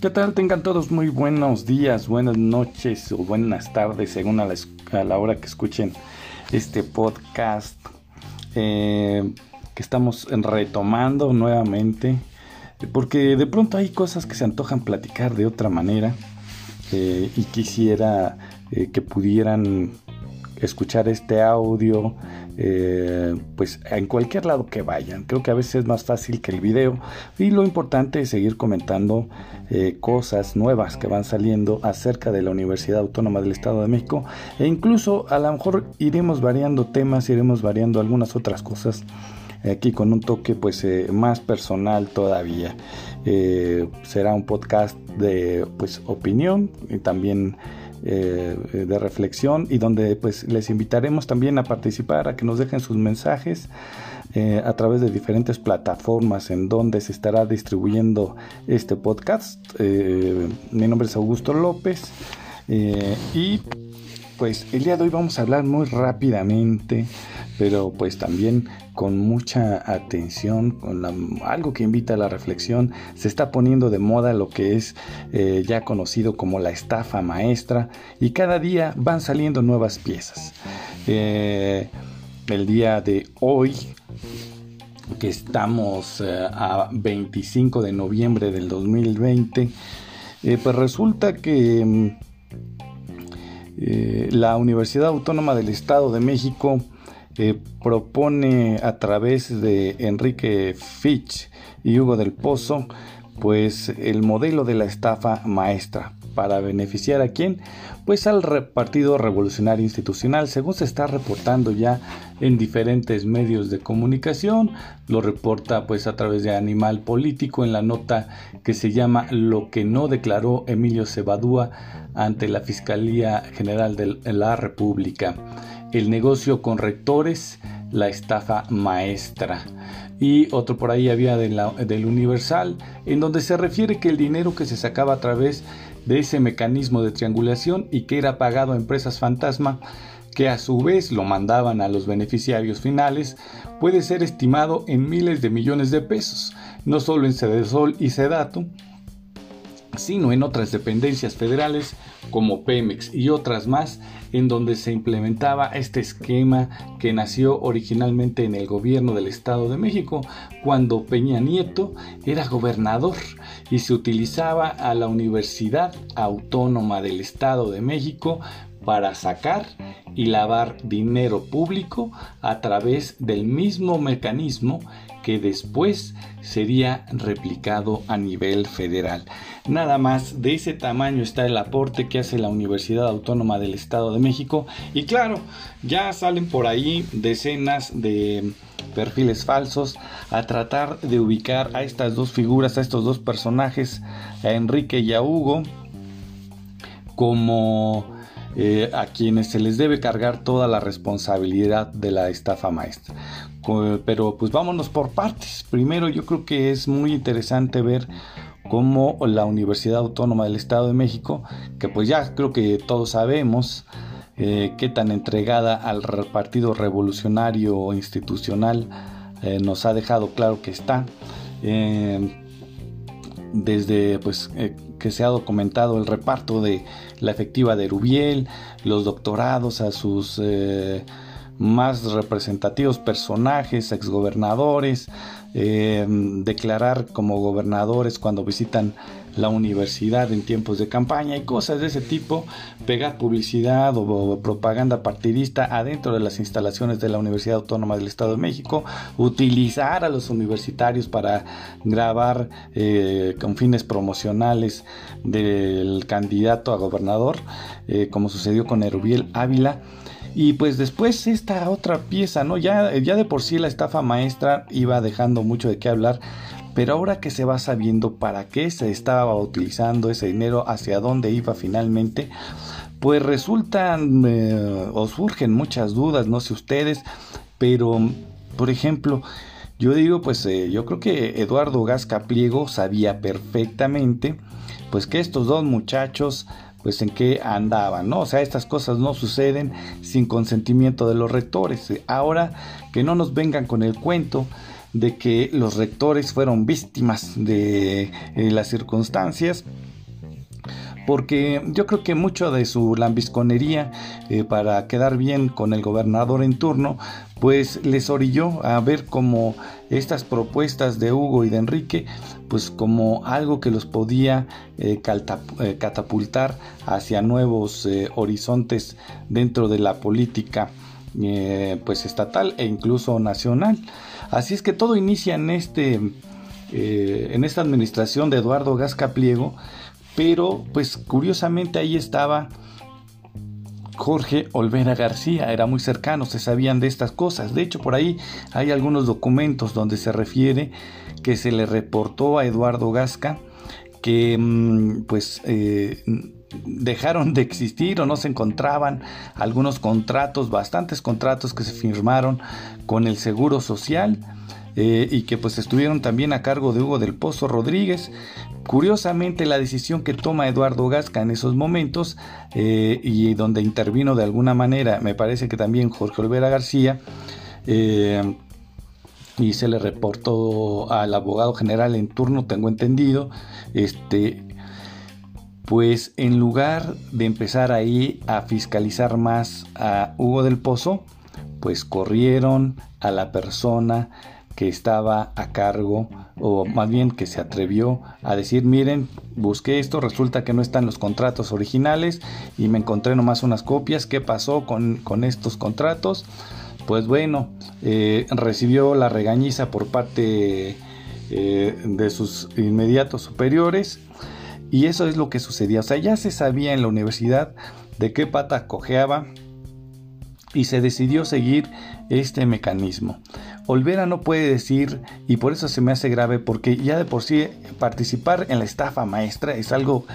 ¿Qué tal? Tengan todos muy buenos días, buenas noches o buenas tardes según a la, hora que escuchen este podcast eh, que estamos retomando nuevamente porque de pronto hay cosas que se antojan platicar de otra manera eh, y quisiera eh, que pudieran escuchar este audio eh, pues en cualquier lado que vayan. Creo que a veces es más fácil que el video y lo importante es seguir comentando eh, cosas nuevas que van saliendo acerca de la Universidad Autónoma del Estado de México e incluso a lo mejor iremos variando temas, iremos variando algunas otras cosas aquí con un toque pues eh, más personal todavía. será un podcast de pues opinión y también eh, de reflexión y donde pues les invitaremos también a participar, a que nos dejen sus mensajes eh, a través de diferentes plataformas en donde se estará distribuyendo este podcast. Eh, mi nombre es Augusto López y pues el día de hoy vamos a hablar muy rápidamente, pero pues también con mucha atención, con algo que invita a la reflexión. Se está poniendo de moda lo que es eh, ya conocido como la estafa maestra y cada día van saliendo nuevas piezas. Eh, el día de hoy, que estamos eh, a 25 de noviembre del 2020, pues resulta que mm, la Universidad Autónoma del Estado de México propone a través de Enrique Fitch y Hugo del Pozo, pues el modelo de la estafa maestra para beneficiar a quién? Pues al Partido Revolucionario Institucional, según se está reportando ya en diferentes medios de comunicación, lo reporta pues a través de Animal Político en la nota que se llama Lo que no declaró Emilio Cebadúa ante la Fiscalía General de la República. El negocio con rectores, la estafa maestra. Y otro por ahí había del Universal, en donde se refiere que el dinero que se sacaba a través de ese mecanismo de triangulación y que era pagado a empresas fantasma, que a su vez lo mandaban a los beneficiarios finales, puede ser estimado en miles de millones de pesos, no solo en Cedesol y Sedato, sino en otras dependencias federales como Pemex y otras más, en donde se implementaba este esquema que nació originalmente en el gobierno del Estado de México, cuando Peña Nieto era gobernador y se utilizaba a la Universidad Autónoma del Estado de México para sacar y lavar dinero público a través del mismo mecanismo que después sería replicado a nivel federal. Nada más de ese tamaño está el aporte que hace la Universidad Autónoma del Estado de México y claro, ya salen por ahí decenas de perfiles falsos a tratar de ubicar a estas dos figuras, a estos dos personajes, a Enrique y a Hugo, como eh, a quienes se les debe cargar toda la responsabilidad de la estafa maestra. Pero pues vámonos por partes. Primero yo creo que es muy interesante ver cómo la Universidad Autónoma del Estado de México, que pues ya creo que todos sabemos, eh, qué tan entregada al Partido Revolucionario Institucional eh, nos ha dejado claro que está. desde pues que se ha documentado el reparto de la efectiva de Rubiel, los doctorados a sus eh, más representativos personajes, exgobernadores, eh, declarar como gobernadores cuando visitan la universidad en tiempos de campaña y cosas de ese tipo, pegar publicidad o, propaganda partidista adentro de las instalaciones de la Universidad Autónoma del Estado de México, utilizar a los universitarios para grabar eh, con fines promocionales del candidato a gobernador, eh, como sucedió con Erubiel Ávila. Y pues después esta otra pieza, ¿no? Ya, ya de por sí la estafa maestra iba dejando mucho de qué hablar, pero ahora que se va sabiendo para qué se estaba utilizando ese dinero, hacia dónde iba finalmente, pues resultan eh, o surgen muchas dudas, no sé ustedes, pero por ejemplo, yo digo, pues eh, yo creo que Eduardo Gasca Pliego sabía perfectamente, pues que estos dos muchachos pues en qué andaban, ¿no? O sea, estas cosas no suceden sin consentimiento de los rectores. Ahora que no nos vengan con el cuento de que los rectores fueron víctimas de eh, las circunstancias, porque yo creo que mucho de su lambisconería eh, para quedar bien con el gobernador en turno, pues les orilló a ver como estas propuestas de Hugo y de Enrique, pues como algo que los podía eh, catapultar hacia nuevos horizontes dentro de la política pues estatal e incluso nacional. Así es que todo inicia en este en esta administración de Eduardo Gasca Pliego pero pues curiosamente ahí estaba Jorge Olvera García, era muy cercano, se sabían de estas cosas. De hecho, por ahí hay algunos documentos donde se refiere que se le reportó a Eduardo Gasca que mm, pues eh, dejaron de existir o no se encontraban algunos contratos, bastantes contratos que se firmaron con el Seguro Social eh, y que pues estuvieron también a cargo de Hugo del Pozo Rodríguez. Curiosamente la decisión que toma Eduardo Gasca en esos momentos eh, y donde intervino de alguna manera, me parece que también Jorge Olvera García, eh, y se le reportó al abogado general en turno, tengo entendido, este, pues en lugar de empezar ahí a fiscalizar más a Hugo del Pozo, pues corrieron a la persona que estaba a cargo, o más bien que se atrevió a decir, miren, busqué esto, resulta que no están los contratos originales y me encontré nomás unas copias, ¿qué pasó con, estos contratos? Pues bueno, eh, recibió la regañiza por parte eh, de sus inmediatos superiores y eso es lo que sucedía. O sea, ya se sabía en la universidad de qué pata cojeaba y se decidió seguir este mecanismo. Olvera no puede decir, y por eso se me hace grave, porque ya de por sí participar en la estafa maestra es algo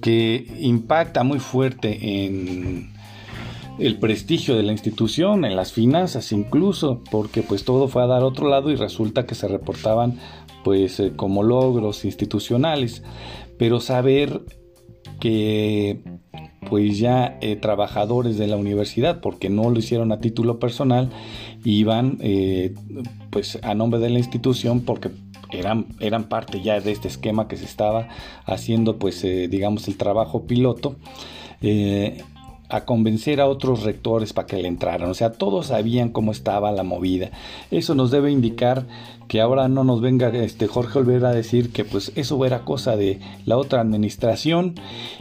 que impacta muy fuerte en el prestigio de la institución, en las finanzas incluso, porque pues todo fue a dar otro lado y resulta que se reportaban pues eh, como logros institucionales, pero saber que pues ya eh, trabajadores de la universidad, porque no lo hicieron a título personal, iban eh, pues a nombre de la institución porque eran, eran parte ya de este esquema que se estaba haciendo pues eh, digamos el trabajo piloto a convencer a otros rectores para que le entraran. O sea, todos sabían cómo estaba la movida. Eso nos debe indicar que ahora no nos venga este Jorge Olvera a decir que pues eso era cosa de la otra administración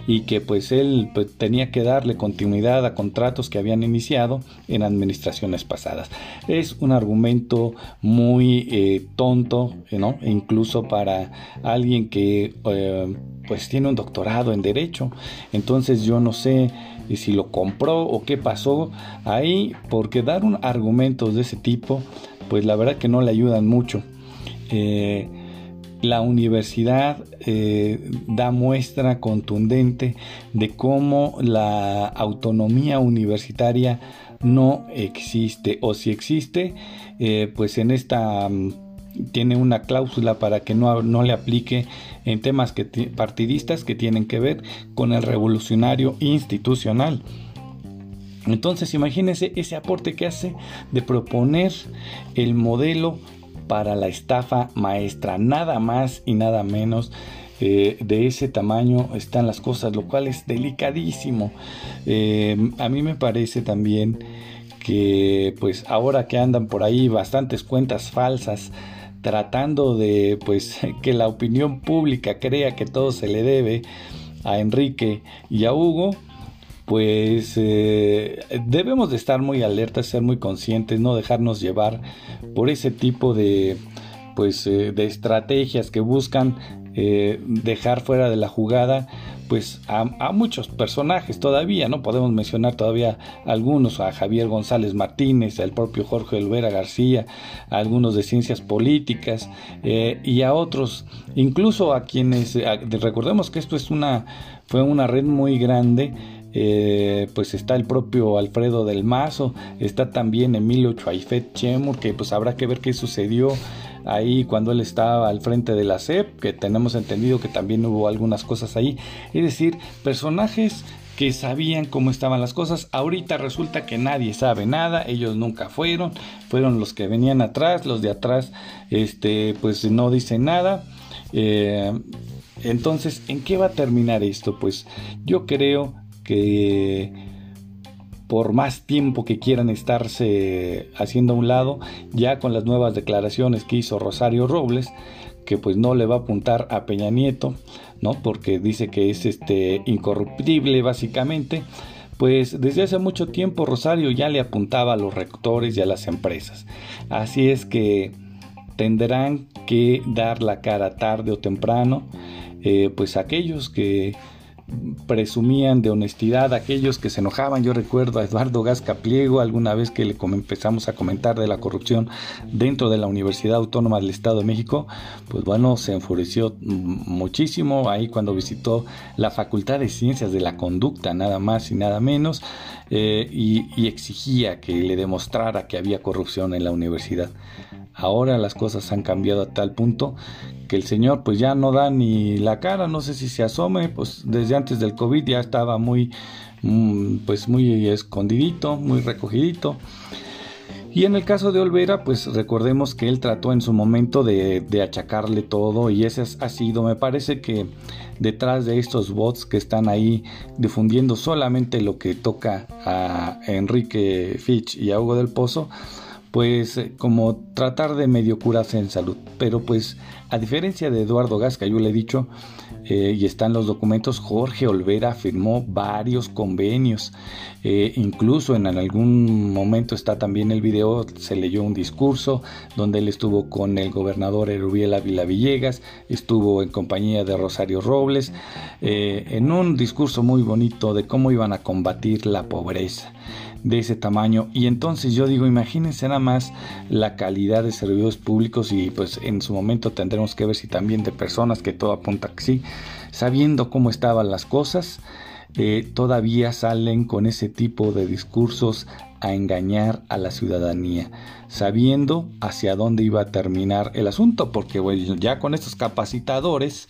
y que pues él pues, tenía que darle continuidad a contratos que habían iniciado en administraciones pasadas. Es un argumento muy eh, tonto, ¿no? Incluso para alguien que eh, pues tiene un doctorado en derecho. Entonces yo no sé y si lo compró o qué pasó ahí, porque dar un argumentos de ese tipo, pues la verdad que no le ayudan mucho. Eh, la universidad eh, da muestra contundente de cómo la autonomía universitaria no existe o si existe eh, pues en esta mm, tiene una cláusula para que no, no le aplique en temas que, partidistas que tienen que ver con el revolucionario institucional. Entonces imagínense ese aporte que hace de proponer el modelo para la estafa maestra, nada más y nada menos. Eh, de ese tamaño están las cosas, lo cual es delicadísimo. Eh, a mí me parece también que pues ahora que andan por ahí bastantes cuentas falsas tratando de pues que la opinión pública crea que todo se le debe a Enrique y a Hugo, pues eh, debemos de estar muy alertas, ser muy conscientes, no dejarnos llevar por ese tipo de pues eh, de estrategias que buscan eh, dejar fuera de la jugada pues a, muchos personajes todavía, ¿no? Podemos mencionar todavía algunos, a Javier González Martínez, al propio Jorge Olvera García, a algunos de ciencias políticas eh, y a otros, incluso a quienes, recordemos que esto es una, fue una red muy grande, eh, pues está el propio Alfredo del Mazo, está también Emilio Chuaifet Chemur, que pues habrá que ver qué sucedió ahí cuando él estaba al frente de la SEP, que tenemos entendido que también hubo algunas cosas ahí. Es decir, personajes que sabían cómo estaban las cosas. Ahorita resulta que nadie sabe nada, ellos nunca fueron, fueron los que venían atrás, los de atrás, este, pues no dicen nada. Eh, Entonces, ¿en qué va a terminar esto? Pues yo creo que por más tiempo que quieran estarse haciendo a un lado, ya con las nuevas declaraciones que hizo Rosario Robles, que pues no le va a apuntar a Peña Nieto, ¿no? Porque dice que es este incorruptible básicamente. Pues desde hace mucho tiempo Rosario ya le apuntaba a los rectores y a las empresas. Así es que tendrán que dar la cara tarde o temprano, eh, pues aquellos que presumían de honestidad, aquellos que se enojaban. Yo recuerdo a Eduardo Gasca Pliego alguna vez que le empezamos a comentar de la corrupción dentro de la Universidad Autónoma del Estado de México, pues bueno, se enfureció muchísimo ahí cuando visitó la Facultad de Ciencias de la Conducta, nada más y nada menos, eh, y exigía que le demostrara que había corrupción en la universidad. Ahora las cosas han cambiado a tal punto que el señor pues ya no da ni la cara, no sé si se asome, pues desde antes del COVID ya estaba muy mm, pues muy escondidito, muy recogidito. Y en el caso de Olvera, pues recordemos que él trató en su momento de, achacarle todo y ese ha sido, me parece que detrás de estos bots que están ahí difundiendo solamente lo que toca a Enrique Fitch y a Hugo del Pozo, pues eh, como tratar de medio curarse en salud. Pero pues a diferencia de Eduardo Gasca, yo le he dicho, eh, y están los documentos, Jorge Olvera firmó varios convenios. Eh, incluso en algún momento está también el video, se leyó un discurso donde él estuvo con el gobernador Erubiel Ávila Villegas, estuvo en compañía de Rosario Robles, en un discurso muy bonito de cómo iban a combatir la pobreza de ese tamaño. Y entonces yo digo, imagínense nada más la calidad de servidores públicos y pues en su momento tendremos que ver si también de personas que todo apunta que sí, sabiendo cómo estaban las cosas, eh, todavía salen con ese tipo de discursos a engañar a la ciudadanía, sabiendo hacia dónde iba a terminar el asunto, porque bueno, ya con estos capacitadores,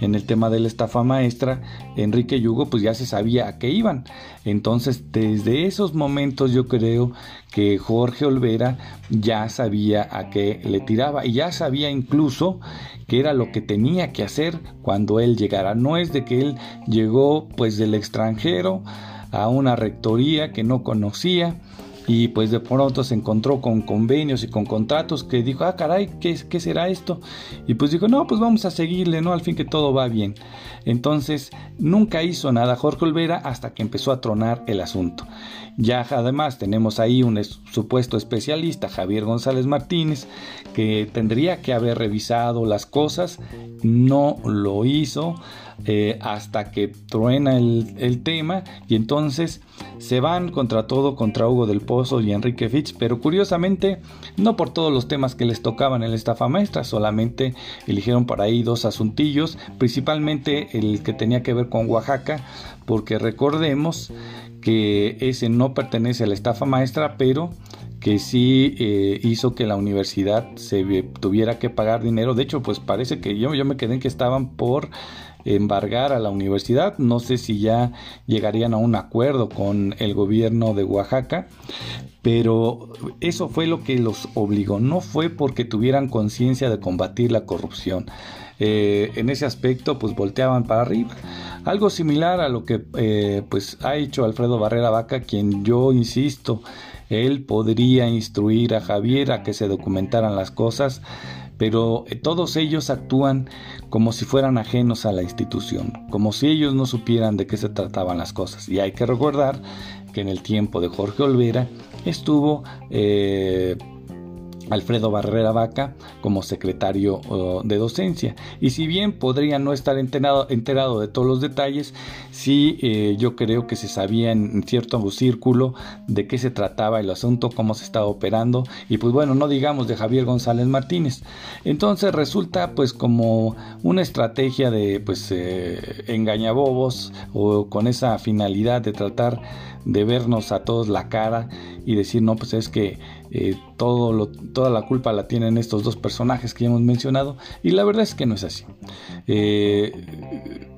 en el tema de la estafa maestra, Enrique Yugo pues ya se sabía a qué iban. Entonces desde esos momentos yo creo que Jorge Olvera ya sabía a qué le tiraba y ya sabía incluso que era lo que tenía que hacer cuando él llegara. No es de que él llegó pues del extranjero a una rectoría que no conocía y pues de pronto se encontró con convenios y con contratos que dijo, ah, caray, ¿qué, ¿qué, será esto? Y pues dijo, no, pues vamos a seguirle, ¿no? Al fin que todo va bien. Entonces, nunca hizo nada Jorge Olvera hasta que empezó a tronar el asunto. Ya además tenemos ahí un supuesto especialista, Javier González Martínez, que tendría que haber revisado las cosas, no lo hizo eh, hasta que truena el, tema. Y entonces se van contra todo contra Hugo del Pozo y Enrique Fitch, pero curiosamente no por todos los temas que les tocaban en la estafa maestra, solamente eligieron por ahí dos asuntillos, principalmente el que tenía que ver con Oaxaca, porque recordemos que ese no pertenece a la estafa maestra, pero que sí eh, hizo que la universidad se tuviera que pagar dinero. De hecho, pues parece que yo, yo me quedé en que estaban por embargar a la universidad. No sé si ya llegarían a un acuerdo con el gobierno de Oaxaca, pero eso fue lo que los obligó. No fue porque tuvieran conciencia de combatir la corrupción. Eh, en ese aspecto, pues volteaban para arriba. Algo similar a lo que eh, pues ha hecho Alfredo Barrera Vaca, quien yo insisto, él podría instruir a Javier a que se documentaran las cosas pero eh, todos ellos actúan como si fueran ajenos a la institución, como si ellos no supieran de qué se trataban las cosas. Y hay que recordar que en el tiempo de Jorge Olvera estuvo eh, Alfredo Barrera Vaca como secretario de docencia. Y si bien podría no estar enterado, de todos los detalles, sí eh, yo creo que se sabía en cierto círculo de qué se trataba el asunto, cómo se estaba operando y pues bueno, no digamos de Javier González Martínez. Entonces resulta pues como una estrategia de pues eh, engañabobos o con esa finalidad de tratar de vernos a todos la cara y decir, no, pues es que eh, todo toda la culpa la tienen estos dos personajes que ya hemos mencionado y la verdad es que no es así. Eh,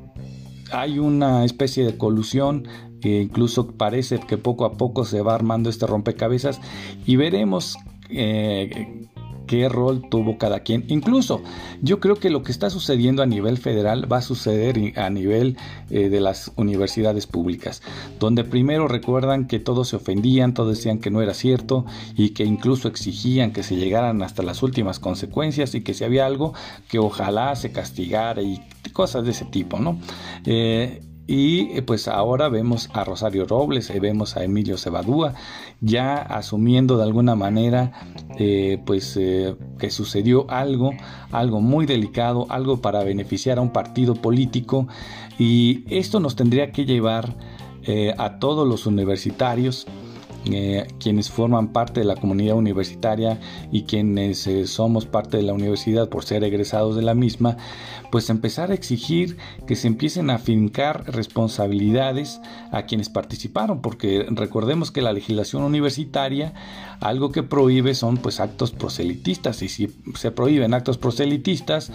hay una especie de colusión que incluso parece que poco a poco se va armando este rompecabezas y veremos eh, qué rol tuvo cada quien. Incluso yo creo que lo que está sucediendo a nivel federal va a suceder a nivel eh, de las universidades públicas, donde primero recuerdan que todos se ofendían, todos decían que no era cierto y que incluso exigían que se llegaran hasta las últimas consecuencias y que si había algo que ojalá se castigara y cosas de ese tipo, ¿no? Eh, y eh, pues ahora vemos a Rosario Robles, y vemos a Emilio Cebadúa, ya asumiendo de alguna manera eh, pues eh, que sucedió algo, algo muy delicado, algo para beneficiar a un partido político. Y esto nos tendría que llevar a todos los universitarios eh, quienes forman parte de la comunidad universitaria y quienes eh, somos parte de la universidad por ser egresados de la misma, pues empezar a exigir que se empiecen a fincar responsabilidades a quienes participaron, porque recordemos que la legislación universitaria algo que prohíbe son pues actos proselitistas y si se prohíben actos proselitistas,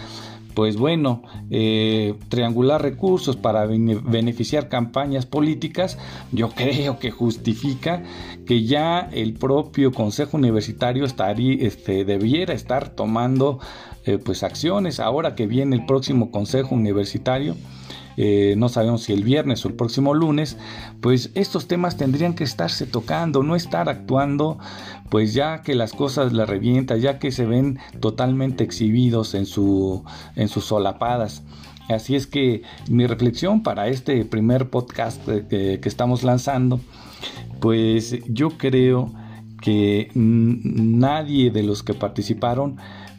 pues bueno, eh, triangular recursos para beneficiar campañas políticas, yo creo que justifica que ya el propio Consejo Universitario estaría, este, debiera estar tomando eh, pues acciones ahora que viene el próximo Consejo Universitario eh, no sabemos si el viernes o el próximo lunes, pues estos temas tendrían que estarse tocando, no estar actuando, pues ya que las cosas la revientan, ya que se ven totalmente exhibidos en, su, en sus solapadas. Así es que mi reflexión para este primer podcast que estamos lanzando, pues yo creo que nadie de los que participaron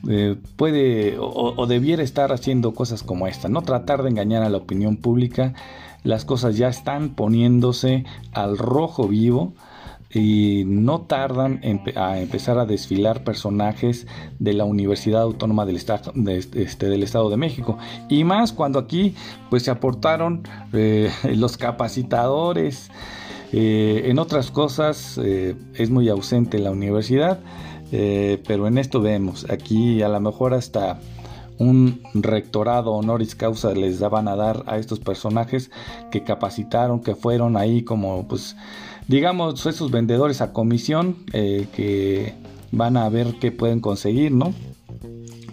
eh, puede o, debiera estar haciendo cosas como esta, no tratar de engañar a la opinión pública. Las cosas ya están poniéndose al rojo vivo y no tardan en a empezar a desfilar personajes de la Universidad Autónoma del Estado de, este, del Estado de México. Y más cuando aquí pues se aportaron eh, los capacitadores. Eh, en otras cosas es muy ausente la universidad eh, pero en esto vemos, aquí a lo mejor hasta un rectorado honoris causa les van a dar a estos personajes que capacitaron, que fueron ahí como, pues, digamos, esos vendedores a comisión eh, que van a ver qué pueden conseguir, ¿no?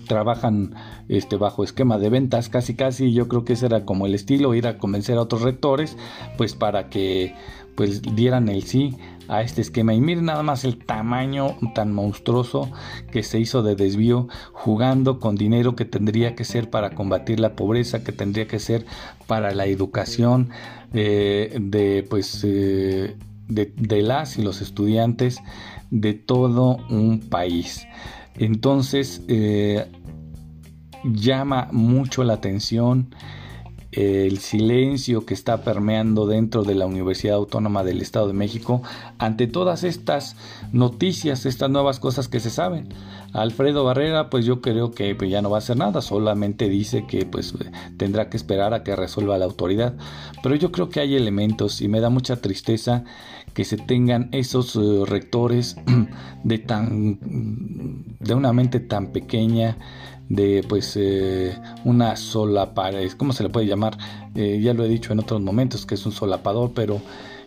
Trabajan este, bajo esquema de ventas, casi casi yo creo que ese era como el estilo, ir a convencer a otros rectores, pues para que pues dieran el sí a este esquema. Y miren nada más el tamaño tan monstruoso que se hizo de desvío jugando con dinero que tendría que ser para combatir la pobreza, que tendría que ser para la educación eh, de pues eh, de, las y los estudiantes de todo un país. Entonces eh, llama mucho la atención el silencio que está permeando dentro de la Universidad Autónoma del Estado de México ante todas estas noticias, estas nuevas cosas que se saben. Alfredo Barrera, pues yo creo que pues, ya no va a hacer nada, solamente dice que pues tendrá que esperar a que resuelva la autoridad. Pero yo creo que hay elementos y me da mucha tristeza que se tengan esos eh, rectores de tan de una mente tan pequeña de pues eh, una sola pared, ¿cómo se le puede llamar? Eh, ya lo he dicho en otros momentos que es un solapador, pero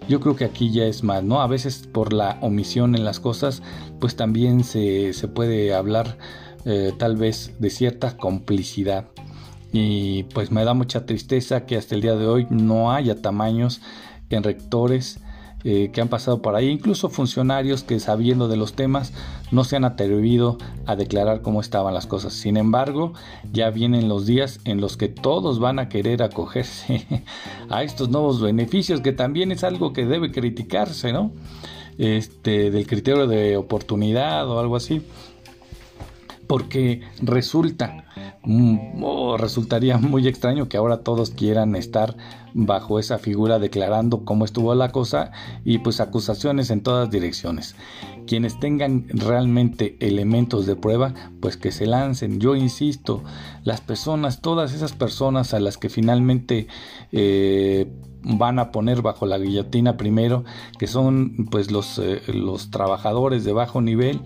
yo creo que aquí ya es más, ¿no? A veces por la omisión en las cosas, pues también se, puede hablar eh, tal vez de cierta complicidad. Y pues me da mucha tristeza que hasta el día de hoy no haya tamaños en rectores eh, que han pasado por ahí, incluso funcionarios que sabiendo de los temas no se han atrevido a declarar cómo estaban las cosas. Sin embargo, ya vienen los días en los que todos van a querer acogerse a estos nuevos beneficios, que también es algo que debe criticarse, ¿no? Este, del criterio de oportunidad o algo así. Porque resulta Mm, oh, resultaría muy extraño que ahora todos quieran estar bajo esa figura declarando cómo estuvo la cosa y pues acusaciones en todas direcciones. Quienes tengan realmente elementos de prueba, pues que se lancen. Yo insisto, las personas, todas esas personas a las que finalmente eh, van a poner bajo la guillotina primero, que son pues los, eh, los trabajadores de bajo nivel,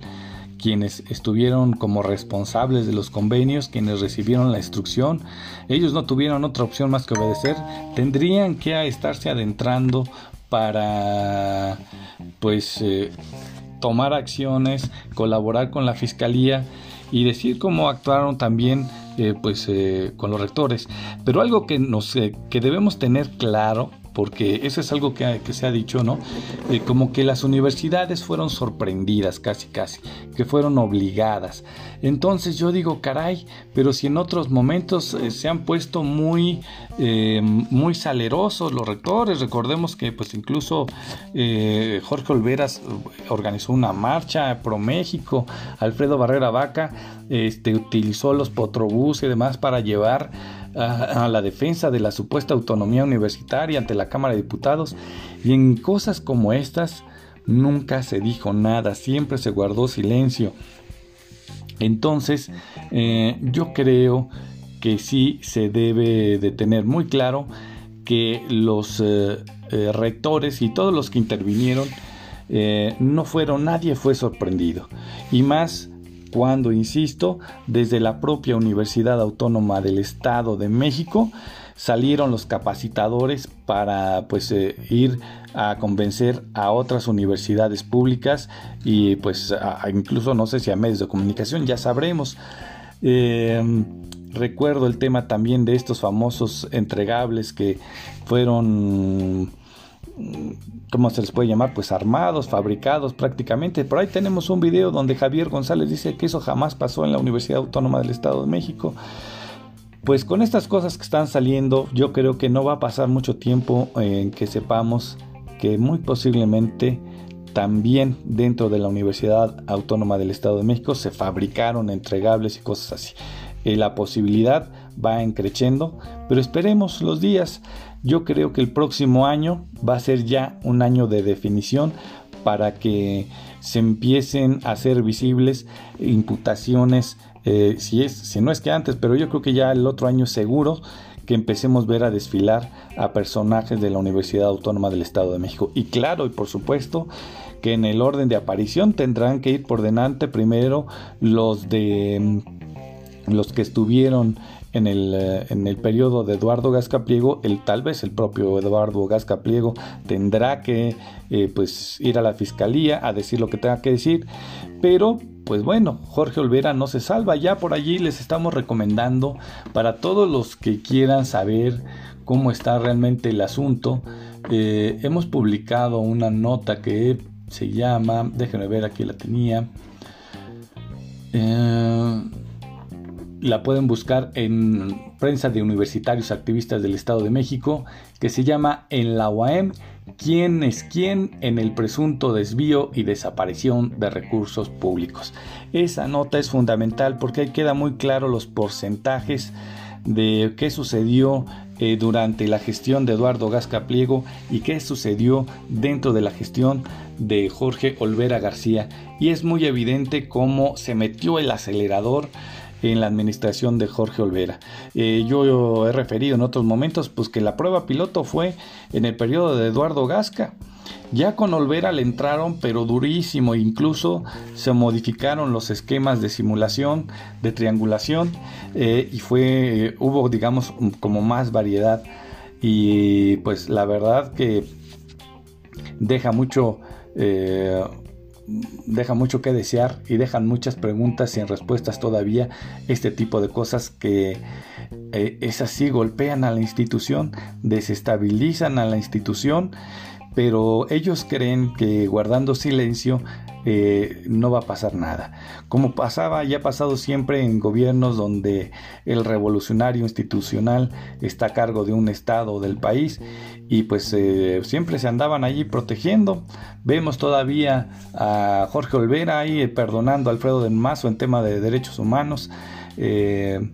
quienes estuvieron como responsables de los convenios, quienes recibieron la instrucción, ellos no tuvieron otra opción más que obedecer, tendrían que estarse adentrando para pues eh, tomar acciones, colaborar con la fiscalía y decir cómo actuaron también eh, pues eh, con los rectores. Pero algo que, nos, que debemos tener claro porque eso es algo que, se ha dicho, ¿no? Eh, como que las universidades fueron sorprendidas casi casi, que fueron obligadas. Entonces yo digo, caray, pero si en otros momentos eh, se han puesto muy, eh, muy salerosos los rectores, recordemos que pues incluso Jorge Olveras organizó una marcha pro México, Alfredo Barrera Vaca este, utilizó los potrobús y demás para llevar a, la defensa de la supuesta autonomía universitaria ante la Cámara de Diputados y en cosas como estas nunca se dijo nada, siempre se guardó silencio. Entonces, eh, yo creo que sí se debe de tener muy claro que los eh, eh, rectores y todos los que intervinieron no fueron, nadie fue sorprendido. Y más cuando, insisto, desde la propia Universidad Autónoma del Estado de México salieron los capacitadores para pues eh, ir a convencer a otras universidades públicas y pues incluso no sé si a medios de comunicación ya sabremos. Em, recuerdo el tema también de estos famosos entregables que fueron ¿cómo se les puede llamar? Pues armados, fabricados prácticamente. Por ahí tenemos un video donde Javier González dice que eso jamás pasó en la Universidad Autónoma del Estado de México. Pues con estas cosas que están saliendo, yo creo que no va a pasar mucho tiempo en que sepamos que muy posiblemente también dentro de la Universidad Autónoma del Estado de México se fabricaron entregables y cosas así. Eh, la posibilidad va encreciendo, pero esperemos los días. Yo creo que el próximo año va a ser ya un año de definición para que se empiecen a hacer visibles imputaciones, eh, si, es, si no es que antes, pero yo creo que ya el otro año seguro que empecemos a ver a desfilar a personajes de la Universidad Autónoma del Estado de México. Y claro, y por supuesto, que en el orden de aparición tendrán que ir por delante primero los de los que estuvieron en el, eh, en el periodo de Eduardo Gasca Pliego, el, tal vez el propio Eduardo Gasca Pliego tendrá que eh, pues ir a la fiscalía a decir lo que tenga que decir, pero pues bueno, Jorge Olvera no se salva, ya por allí les estamos recomendando para todos los que quieran saber cómo está realmente el asunto, eh, hemos publicado una nota que se llama, déjenme ver, aquí la tenía, la pueden buscar en prensa de universitarios activistas del Estado de México, que se llama En la UAM, ¿quién es quién en el presunto desvío y desaparición de recursos públicos? Esa nota es fundamental porque ahí queda muy claro los porcentajes de qué sucedió eh, durante la gestión de Eduardo Gasca Pliego y qué sucedió dentro de la gestión de Jorge Olvera García. Y es muy evidente cómo se metió el acelerador en la administración de Jorge Olvera. Eh, yo he referido en otros momentos pues que la prueba piloto fue en el periodo de Eduardo Gasca. Ya con Olvera le entraron, pero durísimo, incluso se modificaron los esquemas de simulación, de triangulación, eh, y fue, hubo, digamos, como más variedad. Y pues la verdad que deja mucho eh, deja mucho que desear y dejan muchas preguntas sin respuestas todavía. Este tipo de cosas que eh, es así, golpean a la institución, desestabilizan a la institución, pero ellos creen que guardando silencio eh, no va a pasar nada. Como pasaba ya ha pasado siempre en gobiernos donde el revolucionario institucional está a cargo de un estado del país y pues eh, siempre se andaban allí protegiendo. Vemos todavía a Jorge Olvera ahí perdonando a Alfredo del Mazo en tema de derechos humanos. Eh,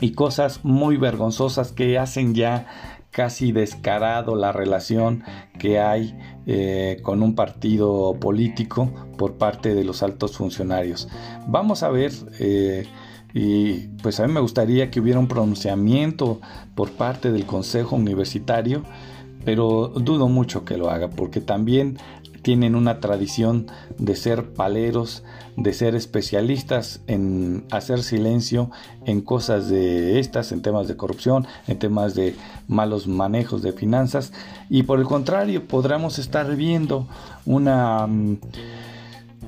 y cosas muy vergonzosas que hacen ya casi descarado la relación que hay eh, con un partido político por parte de los altos funcionarios. Vamos a ver, eh, y pues a mí me gustaría que hubiera un pronunciamiento por parte del Consejo Universitario, pero dudo mucho que lo haga, porque también tienen una tradición de ser paleros, de ser especialistas en hacer silencio en cosas de estas, en temas de corrupción, en temas de malos manejos de finanzas. Y por el contrario podremos estar viendo una... Mm,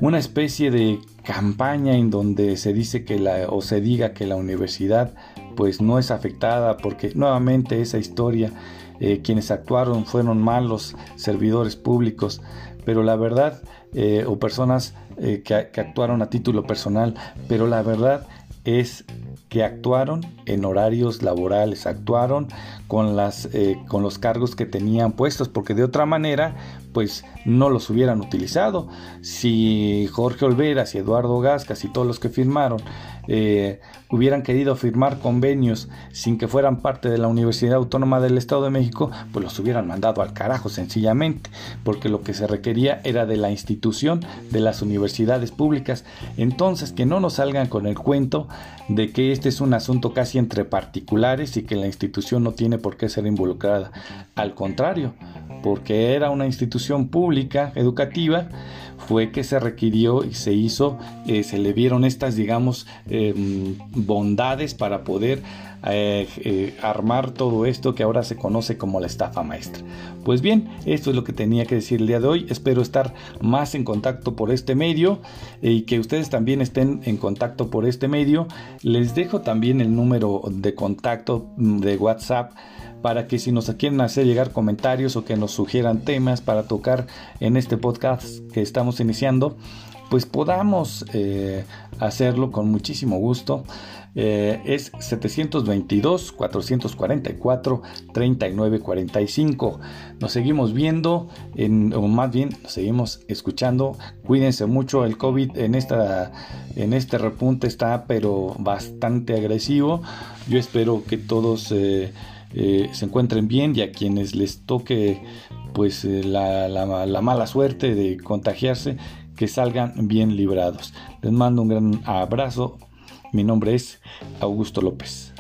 una especie de campaña en donde se dice que la o se diga que la universidad pues no es afectada porque nuevamente esa historia eh, quienes actuaron fueron malos servidores públicos pero la verdad eh, o personas eh, que, que actuaron a título personal pero la verdad es que actuaron en horarios laborales, actuaron con, las, eh, con los cargos que tenían puestos, porque de otra manera, pues no los hubieran utilizado. Si Jorge Olveras y Eduardo Gascas y todos los que firmaron eh, hubieran querido firmar convenios sin que fueran parte de la Universidad Autónoma del Estado de México, pues los hubieran mandado al carajo sencillamente, porque lo que se requería era de la institución de las universidades públicas. Entonces, que no nos salgan con el cuento de que este es un asunto casi entre particulares y que la institución no tiene por qué ser involucrada. Al contrario, porque era una institución pública, educativa, fue que se requirió y se hizo, eh, se le vieron estas, digamos, em, bondades para poder eh, eh, armar todo esto que ahora se conoce como la estafa maestra. Pues bien, esto es lo que tenía que decir el día de hoy. Espero estar más en contacto por este medio y que ustedes también estén en contacto por este medio. Les dejo también el número de contacto de WhatsApp para que si nos quieren hacer llegar comentarios o que nos sugieran temas para tocar en este podcast que estamos iniciando, pues podamos eh, hacerlo con muchísimo gusto. Eh, es 722-444-3945. Nos seguimos viendo, en, o más bien nos seguimos escuchando. Cuídense mucho, el COVID en, esta, en este repunte está pero bastante agresivo. Yo espero que todos... Eh, eh, se encuentren bien y a quienes les toque pues eh, la, la mala suerte de contagiarse que salgan bien librados. Les mando un gran abrazo. Mi nombre es Augusto López.